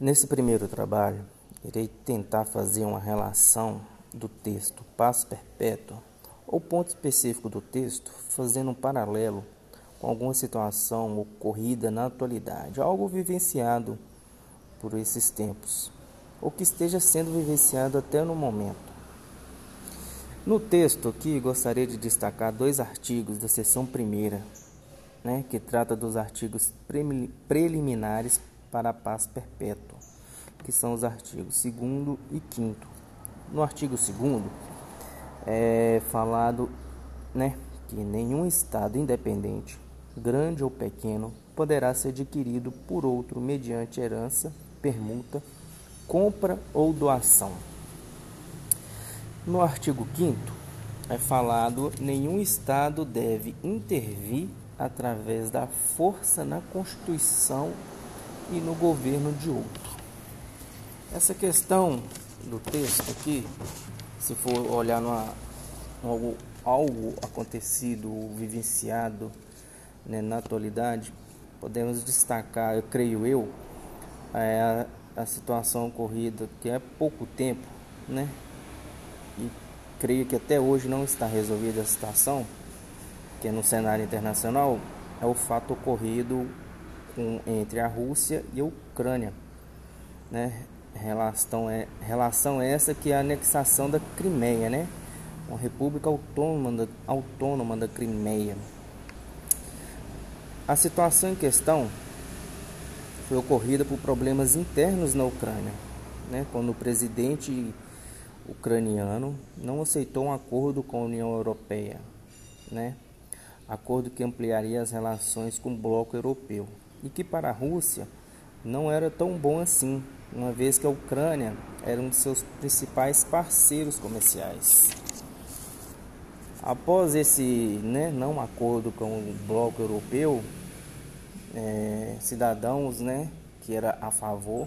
Nesse primeiro trabalho, irei tentar fazer uma relação do texto Paz Perpétua ou ponto específico do texto, fazendo um paralelo com alguma situação ocorrida na atualidade, algo vivenciado por esses tempos, ou que esteja sendo vivenciado até no momento. No texto aqui, gostaria de destacar dois artigos da seção primeira, né, que trata dos artigos preliminares para a paz perpétua, que são os artigos 2 e 5. No artigo 2 é falado né, que nenhum Estado independente, grande ou pequeno, poderá ser adquirido por outro mediante herança, permuta, compra ou doação. No artigo 5 é falado nenhum Estado deve intervir através da força na Constituição e no governo de outro. Essa questão do texto aqui, se for olhar numa, algo, algo acontecido, vivenciado né, na atualidade, podemos destacar, eu creio eu, é a, a situação ocorrida que é pouco tempo, né, e creio que até hoje não está resolvida a situação, que é no cenário internacional, é o fato ocorrido com, entre a Rússia e a Ucrânia. Né? Relação, é, relação essa que é a anexação da Crimeia, né? uma república autônoma da, autônoma da Crimeia. A situação em questão foi ocorrida por problemas internos na Ucrânia, né? quando o presidente ucraniano não aceitou um acordo com a União Europeia, né? acordo que ampliaria as relações com o bloco europeu, e que para a Rússia não era tão bom assim, uma vez que a Ucrânia era um de seus principais parceiros comerciais. Após esse né, não acordo com o bloco europeu, é, cidadãos né, que era a favor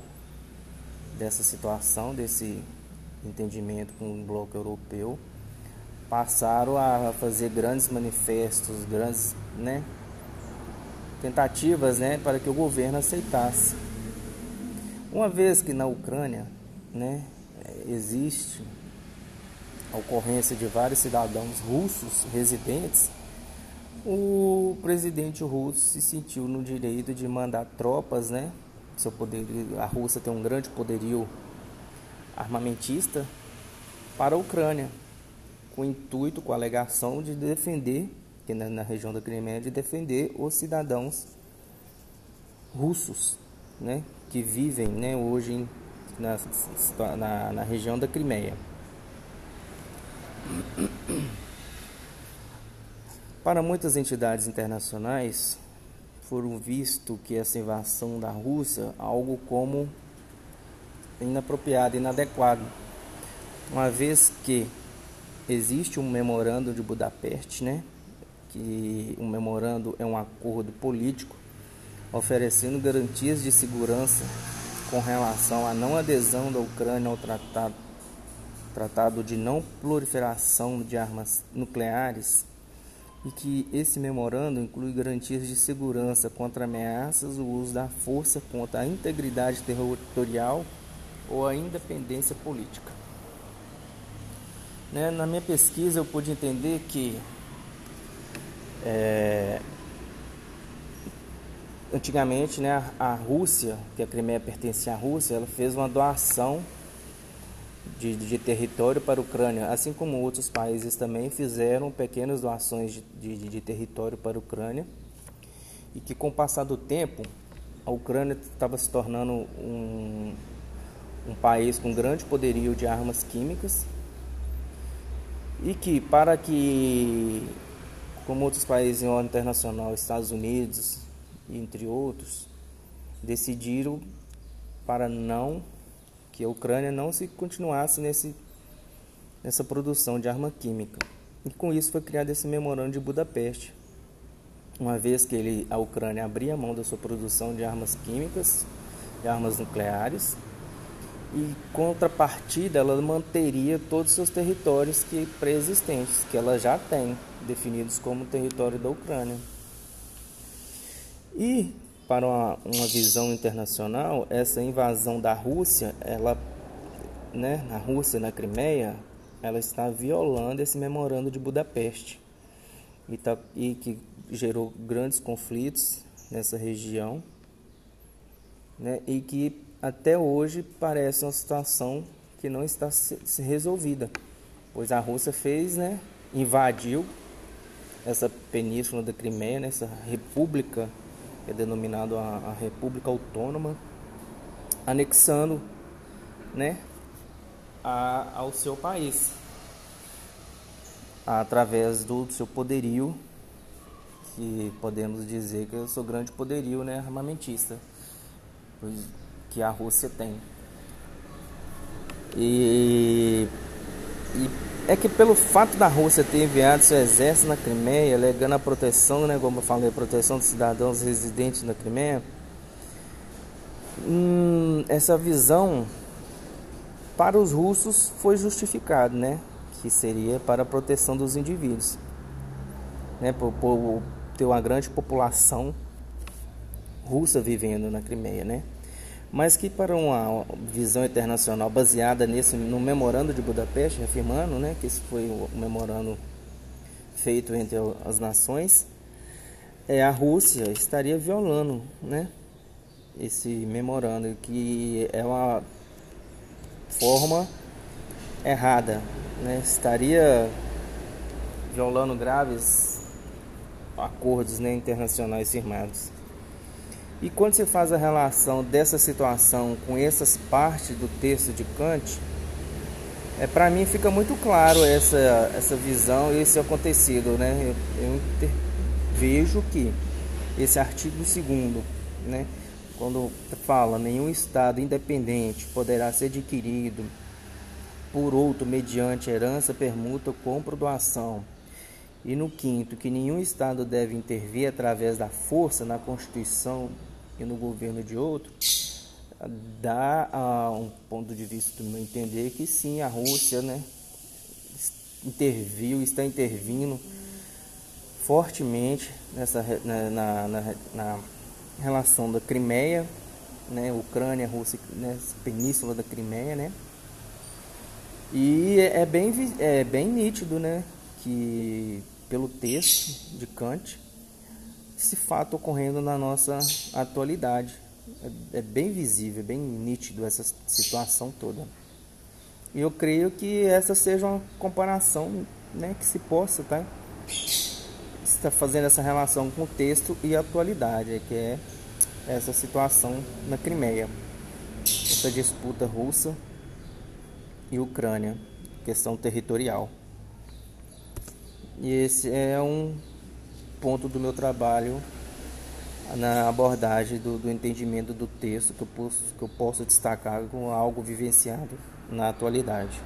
dessa situação, desse entendimento com o bloco europeu, passaram a fazer grandes manifestos, grandes né, tentativas né, para que o governo aceitasse. Uma vez que na Ucrânia né, existe a ocorrência de vários cidadãos russos residentes, o presidente russo se sentiu no direito de mandar tropas, né? Seu poder, a Rússia tem um grande poderio armamentista para a Ucrânia, com o intuito, com a alegação de defender, que na, na região da Crimeia, de defender os cidadãos russos, né, que vivem, né, hoje na, na, na região da Crimeia. Para muitas entidades internacionais, foram visto que essa invasão da Rússia algo como inapropriado, inadequado, uma vez que existe um memorando de Budapeste, né? Que um memorando é um acordo político oferecendo garantias de segurança com relação à não adesão da Ucrânia ao tratado, tratado de não proliferação de armas nucleares e que esse memorando inclui garantias de segurança contra ameaças, o uso da força contra a integridade territorial ou a independência política. Né? Na minha pesquisa eu pude entender que é, antigamente né, a Rússia, que a Crimeia pertencia à Rússia, ela fez uma doação de, de, território para a Ucrânia, assim como outros países também fizeram pequenas doações de, de, de território para a Ucrânia, e que com o passar do tempo a Ucrânia estava se tornando um, um país com grande poderio de armas químicas e que para que, como outros países em ordem internacional, Estados Unidos, entre outros, decidiram para não que a Ucrânia não se continuasse nesse, nessa produção de arma química. E com isso foi criado esse memorando de Budapeste, uma vez que ele, a Ucrânia abria mão da sua produção de armas químicas, de armas nucleares, e contrapartida ela manteria todos os seus territórios que pré-existentes, que ela já tem, definidos como território da Ucrânia. E para uma, uma visão internacional, essa invasão da Rússia, ela, né, na Rússia, na Crimeia, ela está violando esse memorando de Budapeste e, tá, e que gerou grandes conflitos nessa região, né, e que até hoje parece uma situação que não está se, se resolvida, pois a Rússia fez, né, invadiu essa península da Crimeia, né, república que é denominada a, a República Autônoma, anexando, né, a, ao seu país através do seu poderio, que podemos dizer que é o seu grande poderio né, armamentista, que a Rússia tem. E, e, é que pelo fato da Rússia ter enviado seu exército na Crimeia, alegando a proteção, né, como eu falei, a proteção dos cidadãos residentes na Crimeia, hum, essa visão para os russos foi justificada, né? que seria para a proteção dos indivíduos, né, por, por ter uma grande população russa vivendo na Crimeia, né? Mas que para uma visão internacional baseada nesse no memorando de Budapeste, afirmando, né, que esse foi o memorando feito entre as nações, é a Rússia estaria violando, né, esse memorando que é uma forma errada né, estaria violando graves acordos né, internacionais firmados. E quando se faz a relação dessa situação com essas partes do texto de Kant, é, para mim fica muito claro essa, essa visão e esse acontecido. Né? Eu, eu inter, vejo que esse artigo 2, né, quando fala nenhum Estado independente poderá ser adquirido por outro mediante herança, permuta, compra ou doação. E no quinto, que nenhum Estado deve intervir através da força na Constituição e no governo de outro, dá um ponto de vista do meu entender que sim, a Rússia né, interviu, está intervindo fortemente nessa, na, na, na, na relação da Crimeia, né, Ucrânia, Rússia, né, península da Crimeia, né, e é bem, é bem nítido, né, que pelo texto de Kant, esse fato ocorrendo na nossa atualidade. É, é bem visível, bem nítido essa situação toda. E eu creio que essa seja uma comparação né, que se possa tá, estar fazendo essa relação com o texto e a atualidade, que é essa situação na Crimeia, essa disputa russa e Ucrânia, questão territorial. E esse é um ponto do meu trabalho na abordagem do, do entendimento do texto que eu, posso, que eu posso destacar com algo vivenciado na atualidade.